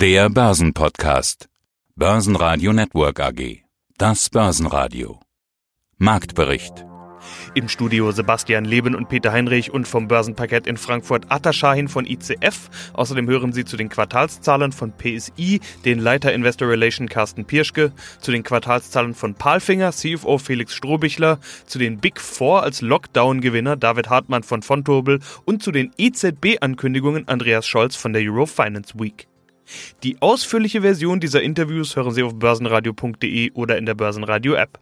Der Börsenpodcast. Börsenradio Network AG. Das Börsenradio. Marktbericht. Im Studio Sebastian Leben und Peter Heinrich und vom Börsenparkett in Frankfurt Atta Shahin von ICF. Außerdem hören Sie zu den Quartalszahlen von PSI den Leiter Investor Relation Carsten Pirschke, zu den Quartalszahlen von Palfinger CFO Felix Strohbichler, zu den Big Four als Lockdown-Gewinner David Hartmann von Fontobel und zu den EZB-Ankündigungen Andreas Scholz von der Euro Finance Week. Die ausführliche Version dieser Interviews hören Sie auf börsenradio.de oder in der Börsenradio-App.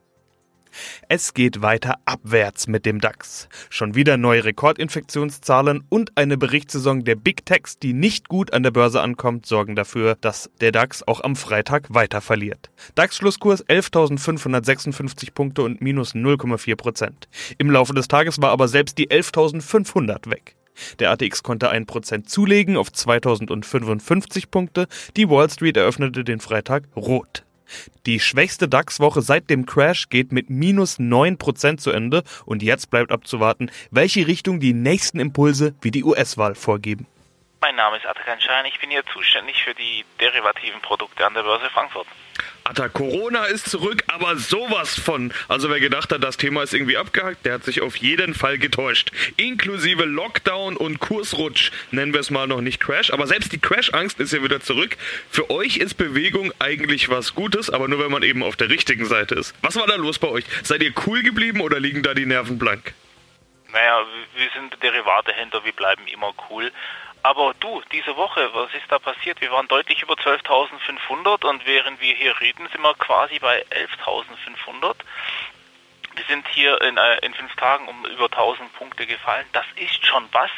Es geht weiter abwärts mit dem DAX. Schon wieder neue Rekordinfektionszahlen und eine Berichtssaison der Big Techs, die nicht gut an der Börse ankommt, sorgen dafür, dass der DAX auch am Freitag weiter verliert. DAX-Schlusskurs 11.556 Punkte und minus 0,4 Prozent. Im Laufe des Tages war aber selbst die 11.500 weg. Der ATX konnte 1% zulegen auf 2055 Punkte. Die Wall Street eröffnete den Freitag rot. Die schwächste DAX-Woche seit dem Crash geht mit minus 9% zu Ende und jetzt bleibt abzuwarten, welche Richtung die nächsten Impulse wie die US-Wahl vorgeben. Mein Name ist Atakan Schein, ich bin hier zuständig für die derivativen Produkte an der Börse Frankfurt. Atta, Corona ist zurück, aber sowas von. Also wer gedacht hat, das Thema ist irgendwie abgehakt, der hat sich auf jeden Fall getäuscht. Inklusive Lockdown und Kursrutsch, nennen wir es mal noch nicht Crash, aber selbst die Crash-Angst ist ja wieder zurück. Für euch ist Bewegung eigentlich was Gutes, aber nur wenn man eben auf der richtigen Seite ist. Was war da los bei euch? Seid ihr cool geblieben oder liegen da die Nerven blank? Naja, wir sind Derivatehändler, wir bleiben immer cool. Aber du, diese Woche, was ist da passiert? Wir waren deutlich über 12.500 und während wir hier reden, sind wir quasi bei 11.500. Wir sind hier in, äh, in fünf Tagen um über 1000 Punkte gefallen. Das ist schon was.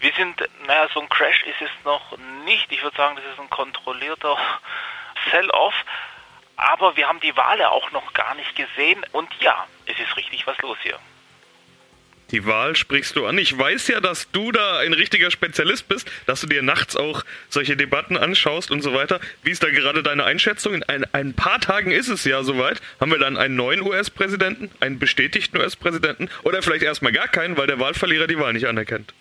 Wir sind, naja, so ein Crash ist es noch nicht. Ich würde sagen, das ist ein kontrollierter Sell-off. Aber wir haben die Wale auch noch gar nicht gesehen. Und ja, es ist richtig was los hier. Die Wahl sprichst du an. Ich weiß ja, dass du da ein richtiger Spezialist bist, dass du dir nachts auch solche Debatten anschaust und so weiter. Wie ist da gerade deine Einschätzung? In ein, ein paar Tagen ist es ja soweit. Haben wir dann einen neuen US-Präsidenten, einen bestätigten US-Präsidenten oder vielleicht erstmal gar keinen, weil der Wahlverlierer die Wahl nicht anerkennt?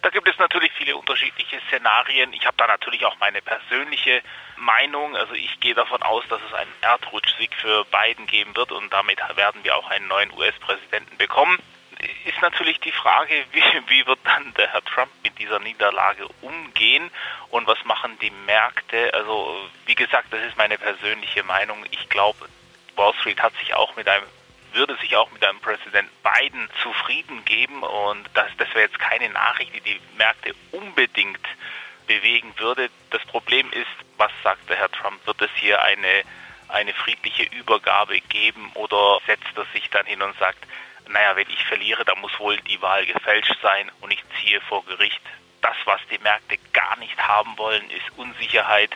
Da gibt es natürlich viele unterschiedliche Szenarien. Ich habe da natürlich auch meine persönliche Meinung. Also ich gehe davon aus, dass es einen Erdrutschsieg für Biden geben wird und damit werden wir auch einen neuen US-Präsidenten bekommen ist natürlich die Frage, wie, wie wird dann der Herr Trump mit dieser Niederlage umgehen und was machen die Märkte? Also wie gesagt, das ist meine persönliche Meinung. Ich glaube, Wall Street hat sich auch mit einem würde sich auch mit einem Präsident Biden zufrieden geben und das, das wäre jetzt keine Nachricht, die die Märkte unbedingt bewegen würde. Das Problem ist, was sagt der Herr Trump? Wird es hier eine, eine friedliche Übergabe geben oder setzt er sich dann hin und sagt, naja, wenn ich verliere, dann muss wohl die Wahl gefälscht sein und ich ziehe vor Gericht. Das, was die Märkte gar nicht haben wollen, ist Unsicherheit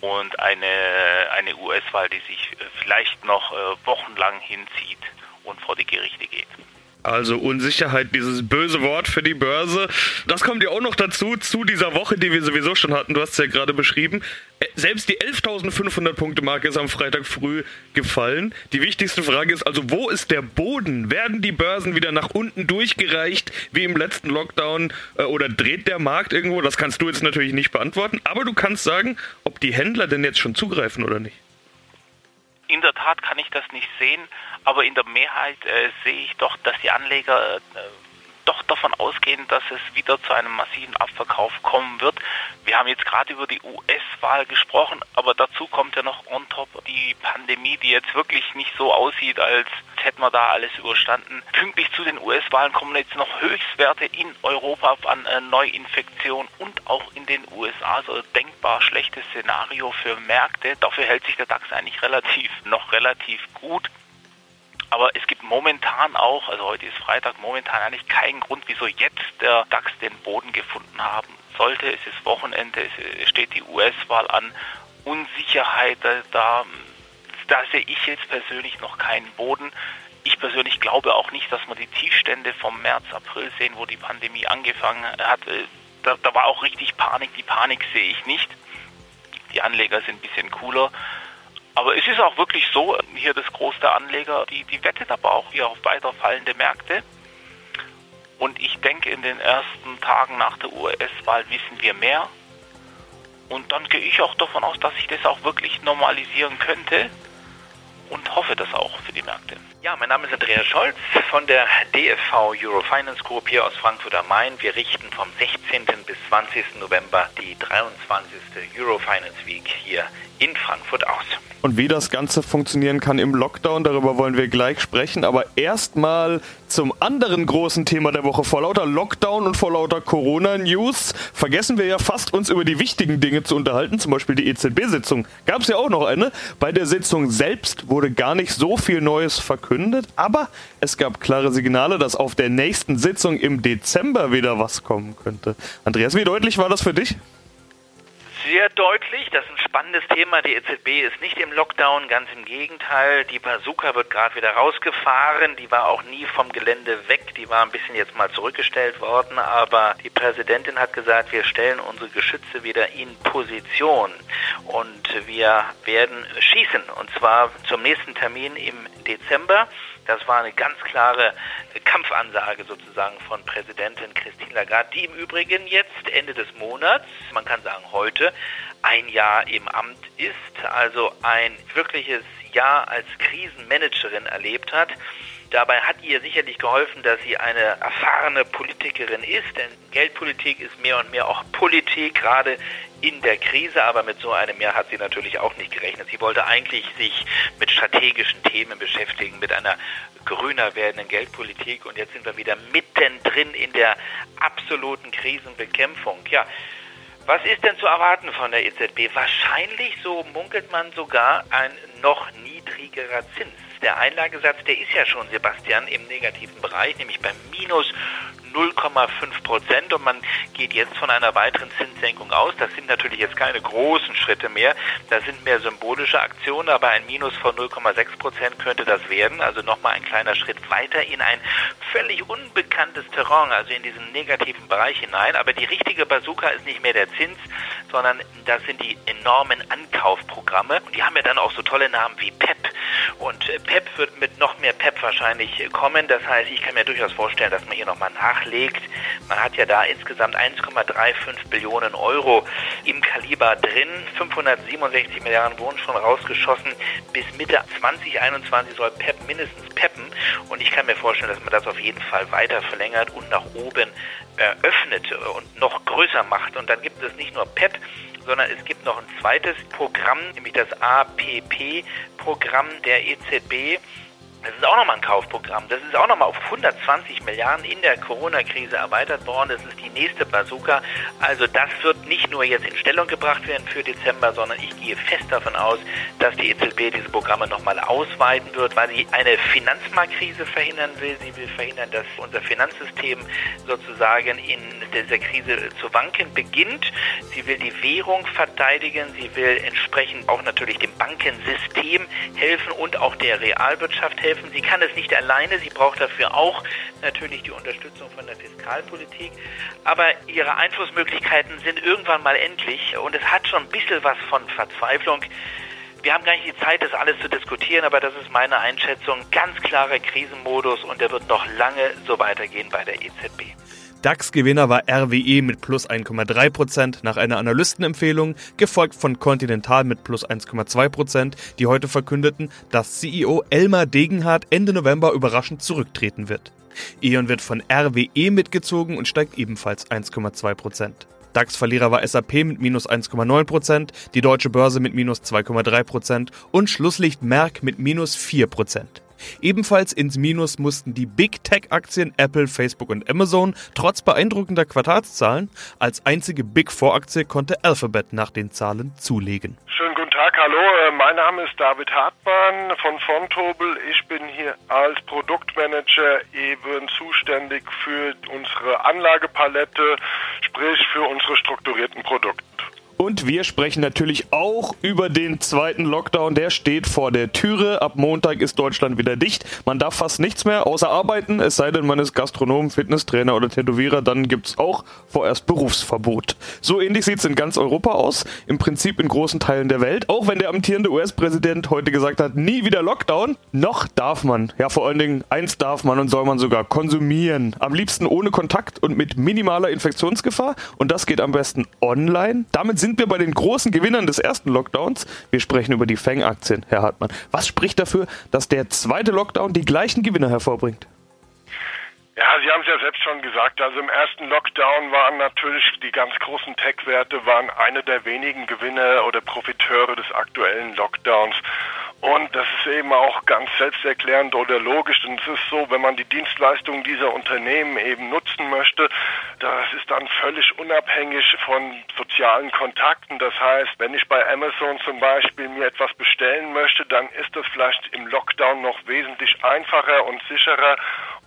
und eine, eine US-Wahl, die sich vielleicht noch äh, wochenlang hinzieht und vor die Gerichte geht. Also Unsicherheit, dieses böse Wort für die Börse. Das kommt ja auch noch dazu, zu dieser Woche, die wir sowieso schon hatten. Du hast es ja gerade beschrieben. Selbst die 11.500 Punkte Marke ist am Freitag früh gefallen. Die wichtigste Frage ist also, wo ist der Boden? Werden die Börsen wieder nach unten durchgereicht, wie im letzten Lockdown? Äh, oder dreht der Markt irgendwo? Das kannst du jetzt natürlich nicht beantworten. Aber du kannst sagen, ob die Händler denn jetzt schon zugreifen oder nicht. In der Tat kann ich das nicht sehen, aber in der Mehrheit äh, sehe ich doch, dass die Anleger äh, doch davon ausgehen, dass es wieder zu einem massiven Abverkauf kommen wird. Wir haben jetzt gerade über die US-Wahl gesprochen, aber dazu kommt ja noch on top die Pandemie, die jetzt wirklich nicht so aussieht, als hätten wir da alles überstanden. Pünktlich zu den US-Wahlen kommen jetzt noch Höchstwerte in Europa an äh, Neuinfektionen und auch in den USA. So denkbar schlechtes Szenario für Märkte. Dafür hält sich der DAX eigentlich relativ, noch relativ gut. Aber es gibt momentan auch, also heute ist Freitag, momentan eigentlich keinen Grund, wieso jetzt der DAX den Boden gefunden haben sollte. Es ist Wochenende, es steht die US-Wahl an. Unsicherheit, da, da sehe ich jetzt persönlich noch keinen Boden. Ich persönlich glaube auch nicht, dass wir die Tiefstände vom März, April sehen, wo die Pandemie angefangen hat. Da, da war auch richtig Panik. Die Panik sehe ich nicht. Die Anleger sind ein bisschen cooler. Aber es ist auch wirklich so, hier das Groß der Anleger, die, die wettet aber auch hier auf weiter fallende Märkte. Und ich denke, in den ersten Tagen nach der US-Wahl wissen wir mehr. Und dann gehe ich auch davon aus, dass sich das auch wirklich normalisieren könnte und hoffe das auch für die Märkte. Ja, mein Name ist Andreas Scholz von der DFV Eurofinance Group hier aus Frankfurt am Main. Wir richten vom 16. bis 20. November die 23. Eurofinance Week hier in Frankfurt aus. Und wie das Ganze funktionieren kann im Lockdown, darüber wollen wir gleich sprechen. Aber erstmal zum anderen großen Thema der Woche. Vor lauter Lockdown und vor lauter Corona-News vergessen wir ja fast, uns über die wichtigen Dinge zu unterhalten. Zum Beispiel die EZB-Sitzung. Gab es ja auch noch eine. Bei der Sitzung selbst wurde gar nicht so viel Neues verkündet. Aber es gab klare Signale, dass auf der nächsten Sitzung im Dezember wieder was kommen könnte. Andreas, wie deutlich war das für dich? Sehr deutlich. Das ist ein spannendes Thema. Die EZB ist nicht im Lockdown, ganz im Gegenteil. Die Bazooka wird gerade wieder rausgefahren. Die war auch nie vom Gelände weg. Die war ein bisschen jetzt mal zurückgestellt worden. Aber die Präsidentin hat gesagt, wir stellen unsere Geschütze wieder in Position. Und wir werden schießen. Und zwar zum nächsten Termin im Dezember. Das war eine ganz klare Kampfansage sozusagen von Präsidentin Christine Lagarde, die im Übrigen jetzt Ende des Monats, man kann sagen heute, ein Jahr im Amt ist, also ein wirkliches Jahr als Krisenmanagerin erlebt hat. Dabei hat ihr sicherlich geholfen, dass sie eine erfahrene Politikerin ist, denn Geldpolitik ist mehr und mehr auch Politik, gerade in der Krise, aber mit so einem Jahr hat sie natürlich auch nicht gerechnet. Sie wollte eigentlich sich mit strategischen Themen beschäftigen, mit einer grüner werdenden Geldpolitik und jetzt sind wir wieder mittendrin in der absoluten Krisenbekämpfung. Ja, was ist denn zu erwarten von der EZB? Wahrscheinlich, so munkelt man sogar, ein noch niedrigerer Zins. Der Einlagesatz, der ist ja schon, Sebastian, im negativen Bereich, nämlich bei minus 0,5 Prozent und man geht jetzt von einer weiteren Zinssenkung aus. Das sind natürlich jetzt keine großen Schritte mehr, das sind mehr symbolische Aktionen, aber ein Minus von 0,6 Prozent könnte das werden. Also nochmal ein kleiner Schritt weiter in ein völlig unbekanntes Terrain, also in diesen negativen Bereich hinein. Aber die richtige Bazooka ist nicht mehr der Zins, sondern das sind die enormen Ankaufprogramme. Und die haben ja dann auch so tolle Namen wie PEP. Und PEP wird mit noch mehr PEP wahrscheinlich kommen. Das heißt, ich kann mir durchaus vorstellen, dass man hier nochmal nach nachlegt. Man hat ja da insgesamt 1,35 Billionen Euro im Kaliber drin. 567 Milliarden wurden schon rausgeschossen. Bis Mitte 2021 soll PEP mindestens peppen. Und ich kann mir vorstellen, dass man das auf jeden Fall weiter verlängert und nach oben eröffnet und noch größer macht. Und dann gibt es nicht nur PEP, sondern es gibt noch ein zweites Programm, nämlich das APP-Programm der EZB. Das ist auch nochmal ein Kaufprogramm. Das ist auch nochmal auf 120 Milliarden in der Corona-Krise erweitert worden. Das ist die nächste Bazooka. Also das wird nicht nur jetzt in Stellung gebracht werden für Dezember, sondern ich gehe fest davon aus, dass die EZB diese Programme nochmal ausweiten wird, weil sie eine Finanzmarktkrise verhindern will. Sie will verhindern, dass unser Finanzsystem sozusagen in dieser Krise zu wanken beginnt. Sie will die Währung verteidigen. Sie will entsprechend auch natürlich dem Bankensystem helfen und auch der Realwirtschaft helfen helfen. Sie kann es nicht alleine, sie braucht dafür auch natürlich die Unterstützung von der Fiskalpolitik. Aber ihre Einflussmöglichkeiten sind irgendwann mal endlich und es hat schon ein bisschen was von Verzweiflung. Wir haben gar nicht die Zeit, das alles zu diskutieren, aber das ist meine Einschätzung. Ganz klarer Krisenmodus und der wird noch lange so weitergehen bei der EZB. DAX-Gewinner war RWE mit plus 1,3% nach einer Analystenempfehlung, gefolgt von Continental mit plus 1,2%, die heute verkündeten, dass CEO Elmar Degenhardt Ende November überraschend zurücktreten wird. E.ON wird von RWE mitgezogen und steigt ebenfalls 1,2%. DAX-Verlierer war SAP mit minus 1,9%, die Deutsche Börse mit minus 2,3% und Schlusslicht Merck mit minus 4%. Ebenfalls ins Minus mussten die Big Tech-Aktien Apple, Facebook und Amazon trotz beeindruckender Quartalszahlen. Als einzige Big Four-Aktie konnte Alphabet nach den Zahlen zulegen. Schönen guten Tag, hallo. Äh, mein Name ist David Hartmann von Fontobel. Ich bin hier als Produktmanager eben zuständig für unsere Anlagepalette, sprich für unsere strukturierten Produkte. Und wir sprechen natürlich auch über den zweiten Lockdown. Der steht vor der Türe. Ab Montag ist Deutschland wieder dicht. Man darf fast nichts mehr außer arbeiten, es sei denn, man ist Gastronom, Fitnesstrainer oder Tätowierer. Dann gibt's auch vorerst Berufsverbot. So ähnlich sieht's in ganz Europa aus. Im Prinzip in großen Teilen der Welt. Auch wenn der amtierende US-Präsident heute gesagt hat, nie wieder Lockdown. Noch darf man. Ja, vor allen Dingen eins darf man und soll man sogar konsumieren. Am liebsten ohne Kontakt und mit minimaler Infektionsgefahr. Und das geht am besten online. Damit sind wir bei den großen Gewinnern des ersten Lockdowns. Wir sprechen über die Fang-Aktien, Herr Hartmann. Was spricht dafür, dass der zweite Lockdown die gleichen Gewinner hervorbringt? Ja, Sie haben es ja selbst schon gesagt. Also im ersten Lockdown waren natürlich die ganz großen Tech-Werte waren eine der wenigen Gewinner oder Profiteure des aktuellen Lockdowns. Und das ist eben auch ganz selbsterklärend oder logisch. Und es ist so, wenn man die Dienstleistungen dieser Unternehmen eben nutzen möchte, das ist dann völlig unabhängig von sozialen Kontakten. Das heißt, wenn ich bei Amazon zum Beispiel mir etwas bestellen möchte, dann ist das vielleicht im Lockdown noch wesentlich einfacher und sicherer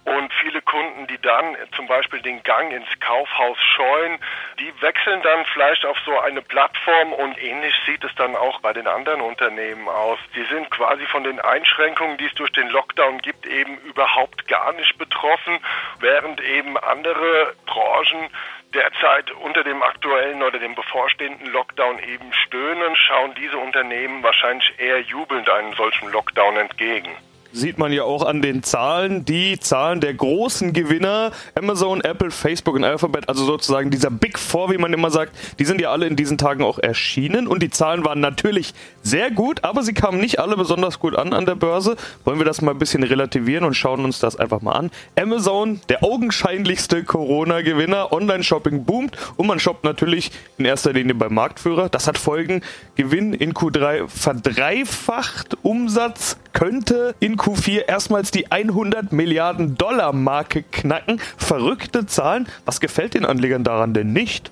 und viele Kunden, die dann zum Beispiel den Gang ins Kaufhaus scheuen, die wechseln dann vielleicht auf so eine Plattform und ähnlich sieht es dann auch bei den anderen Unternehmen aus. Die sind quasi von den Einschränkungen, die es durch den Lockdown gibt, eben überhaupt gar nicht betroffen, während eben andere Branchen derzeit unter dem aktuellen oder dem bevorstehenden Lockdown eben stöhnen, schauen diese Unternehmen wahrscheinlich eher jubelnd einem solchen Lockdown entgegen sieht man ja auch an den Zahlen, die Zahlen der großen Gewinner, Amazon, Apple, Facebook und Alphabet, also sozusagen dieser Big Four, wie man immer sagt, die sind ja alle in diesen Tagen auch erschienen und die Zahlen waren natürlich sehr gut, aber sie kamen nicht alle besonders gut an an der Börse. Wollen wir das mal ein bisschen relativieren und schauen uns das einfach mal an. Amazon, der augenscheinlichste Corona-Gewinner, Online-Shopping boomt und man shoppt natürlich in erster Linie beim Marktführer. Das hat Folgen. Gewinn in Q3 verdreifacht, Umsatz könnte in Q4 erstmals die 100 Milliarden Dollar Marke knacken. Verrückte Zahlen. Was gefällt den Anlegern daran denn nicht?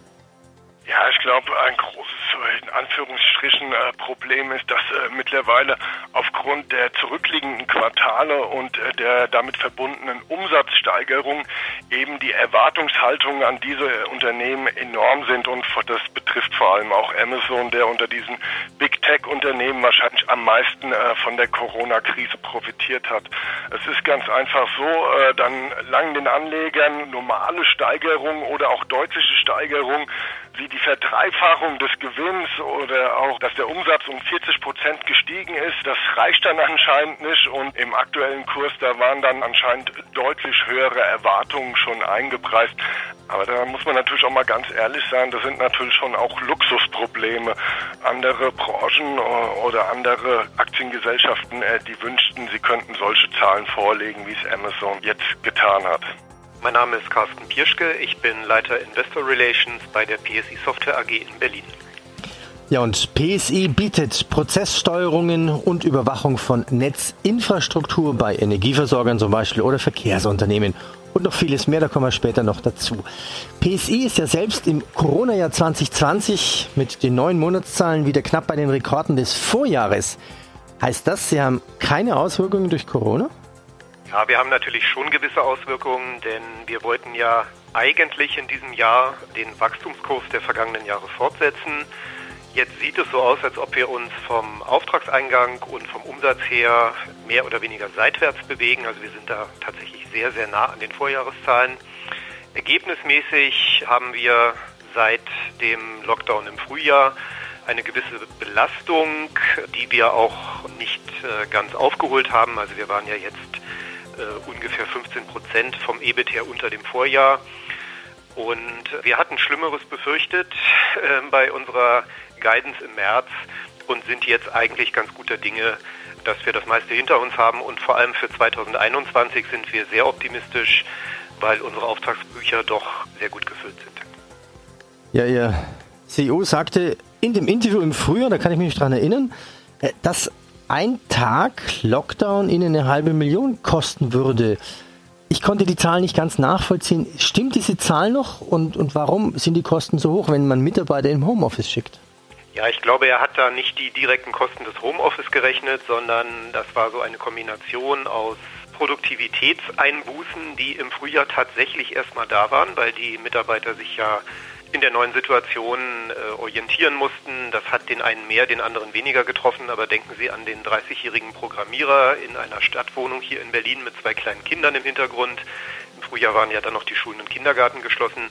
Ja, ich glaube, ein großes in Anführungsstrichen äh, Problem ist, dass äh, mittlerweile aufgrund der zurückliegenden Quartale und äh, der damit verbundenen Umsatzsteigerung eben die Erwartungshaltungen an diese Unternehmen enorm sind und das betrifft vor allem auch Amazon, der unter diesen Big Tech Unternehmen wahrscheinlich am meisten äh, von der Corona-Krise profitiert hat. Es ist ganz einfach so, äh, dann langen den Anlegern normale Steigerungen oder auch deutliche Steigerungen wie die Verdreifachung des Gewinns oder auch, dass der Umsatz um 40 Prozent gestiegen ist, das reicht dann anscheinend nicht und im aktuellen Kurs, da waren dann anscheinend deutlich höhere Erwartungen schon eingepreist. Aber da muss man natürlich auch mal ganz ehrlich sein, das sind natürlich schon auch Luxusprobleme. Andere Branchen äh, oder andere Aktiengesellschaften, äh, die wünschten, sie könnten solche Zahlen vorlegen, wie es Amazon jetzt getan hat. Mein Name ist Carsten Pirschke, ich bin Leiter Investor Relations bei der PSI Software AG in Berlin. Ja, und PSI bietet Prozesssteuerungen und Überwachung von Netzinfrastruktur bei Energieversorgern zum Beispiel oder Verkehrsunternehmen und noch vieles mehr, da kommen wir später noch dazu. PSI ist ja selbst im Corona-Jahr 2020 mit den neuen Monatszahlen wieder knapp bei den Rekorden des Vorjahres. Heißt das, Sie haben keine Auswirkungen durch Corona? Ja, wir haben natürlich schon gewisse Auswirkungen, denn wir wollten ja eigentlich in diesem Jahr den Wachstumskurs der vergangenen Jahre fortsetzen. Jetzt sieht es so aus, als ob wir uns vom Auftragseingang und vom Umsatz her mehr oder weniger seitwärts bewegen. Also wir sind da tatsächlich sehr, sehr nah an den Vorjahreszahlen. Ergebnismäßig haben wir seit dem Lockdown im Frühjahr eine gewisse Belastung, die wir auch nicht äh, ganz aufgeholt haben. Also wir waren ja jetzt äh, ungefähr 15 Prozent vom EBIT her unter dem Vorjahr. Und wir hatten Schlimmeres befürchtet äh, bei unserer Guidance im März und sind jetzt eigentlich ganz guter Dinge, dass wir das meiste hinter uns haben. Und vor allem für 2021 sind wir sehr optimistisch, weil unsere Auftragsbücher doch sehr gut gefüllt sind. Ja, Ihr CEO sagte in dem Interview im Frühjahr, da kann ich mich daran erinnern, äh, dass ein Tag Lockdown Ihnen eine halbe Million kosten würde. Ich konnte die Zahl nicht ganz nachvollziehen. Stimmt diese Zahl noch und, und warum sind die Kosten so hoch, wenn man Mitarbeiter im Homeoffice schickt? Ja, ich glaube, er hat da nicht die direkten Kosten des Homeoffice gerechnet, sondern das war so eine Kombination aus Produktivitätseinbußen, die im Frühjahr tatsächlich erstmal da waren, weil die Mitarbeiter sich ja in der neuen Situation äh, orientieren mussten. Das hat den einen mehr, den anderen weniger getroffen. Aber denken Sie an den 30-jährigen Programmierer in einer Stadtwohnung hier in Berlin mit zwei kleinen Kindern im Hintergrund. Im Frühjahr waren ja dann noch die Schulen und Kindergarten geschlossen.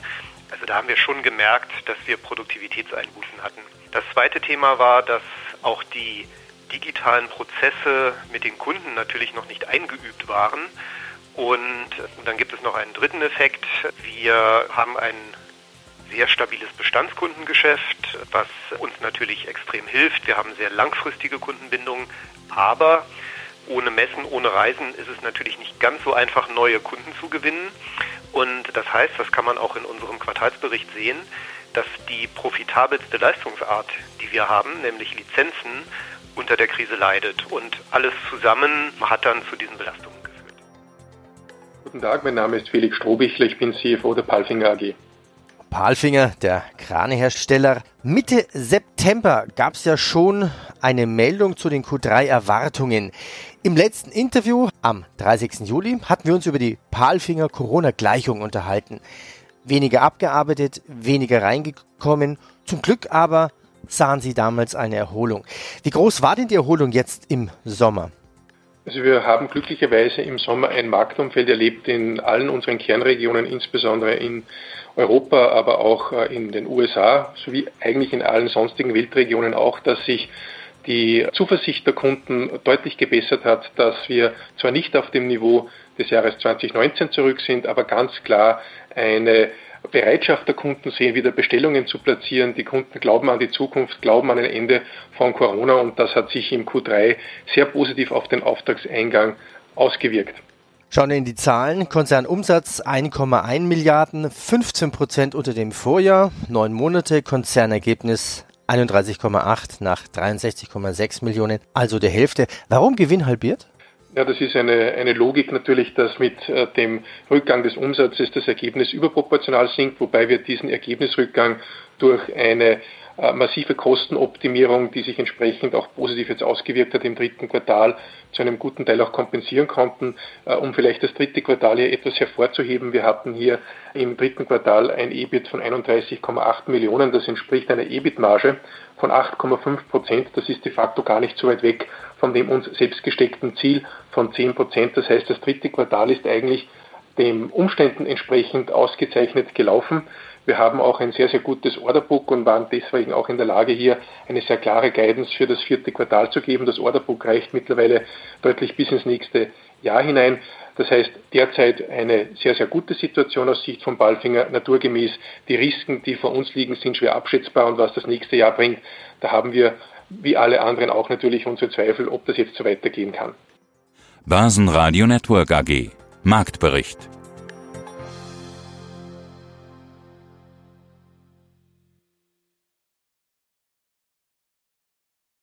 Also da haben wir schon gemerkt, dass wir Produktivitätseinbußen hatten. Das zweite Thema war, dass auch die digitalen Prozesse mit den Kunden natürlich noch nicht eingeübt waren. Und dann gibt es noch einen dritten Effekt. Wir haben einen sehr stabiles Bestandskundengeschäft, was uns natürlich extrem hilft. Wir haben sehr langfristige Kundenbindungen, aber ohne Messen, ohne Reisen ist es natürlich nicht ganz so einfach, neue Kunden zu gewinnen. Und das heißt, das kann man auch in unserem Quartalsbericht sehen, dass die profitabelste Leistungsart, die wir haben, nämlich Lizenzen, unter der Krise leidet. Und alles zusammen hat dann zu diesen Belastungen geführt. Guten Tag, mein Name ist Felix Strohbichler, ich bin CFO der Palfinger AG. Palfinger, der Kranehersteller. Mitte September gab es ja schon eine Meldung zu den Q3-Erwartungen. Im letzten Interview am 30. Juli hatten wir uns über die Palfinger Corona-Gleichung unterhalten. Weniger abgearbeitet, weniger reingekommen. Zum Glück aber sahen Sie damals eine Erholung. Wie groß war denn die Erholung jetzt im Sommer? Also wir haben glücklicherweise im Sommer ein Marktumfeld erlebt in allen unseren Kernregionen, insbesondere in Europa, aber auch äh, in den USA, sowie eigentlich in allen sonstigen Weltregionen auch, dass sich die Zuversicht der Kunden deutlich gebessert hat, dass wir zwar nicht auf dem Niveau des Jahres 2019 zurück sind, aber ganz klar eine Bereitschaft der Kunden sehen, wieder Bestellungen zu platzieren. Die Kunden glauben an die Zukunft, glauben an ein Ende von Corona und das hat sich im Q3 sehr positiv auf den Auftragseingang ausgewirkt. Schauen wir in die Zahlen. Konzernumsatz 1,1 Milliarden, 15 Prozent unter dem Vorjahr. Neun Monate Konzernergebnis 31,8 nach 63,6 Millionen, also der Hälfte. Warum Gewinn halbiert? Ja, das ist eine, eine Logik natürlich, dass mit äh, dem Rückgang des Umsatzes das Ergebnis überproportional sinkt, wobei wir diesen Ergebnisrückgang durch eine massive Kostenoptimierung, die sich entsprechend auch positiv jetzt ausgewirkt hat im dritten Quartal, zu einem guten Teil auch kompensieren konnten. Äh, um vielleicht das dritte Quartal hier etwas hervorzuheben, wir hatten hier im dritten Quartal ein EBIT von 31,8 Millionen, das entspricht einer EBIT-Marge von 8,5 Prozent. Das ist de facto gar nicht so weit weg von dem uns selbst gesteckten Ziel von 10 Prozent. Das heißt, das dritte Quartal ist eigentlich den Umständen entsprechend ausgezeichnet gelaufen. Wir haben auch ein sehr, sehr gutes Orderbook und waren deswegen auch in der Lage, hier eine sehr klare Guidance für das vierte Quartal zu geben. Das Orderbook reicht mittlerweile deutlich bis ins nächste Jahr hinein. Das heißt, derzeit eine sehr, sehr gute Situation aus Sicht von Balfinger. Naturgemäß die Risiken, die vor uns liegen, sind schwer abschätzbar und was das nächste Jahr bringt, da haben wir wie alle anderen auch natürlich unsere Zweifel, ob das jetzt so weitergehen kann. Börsenradio Network AG Marktbericht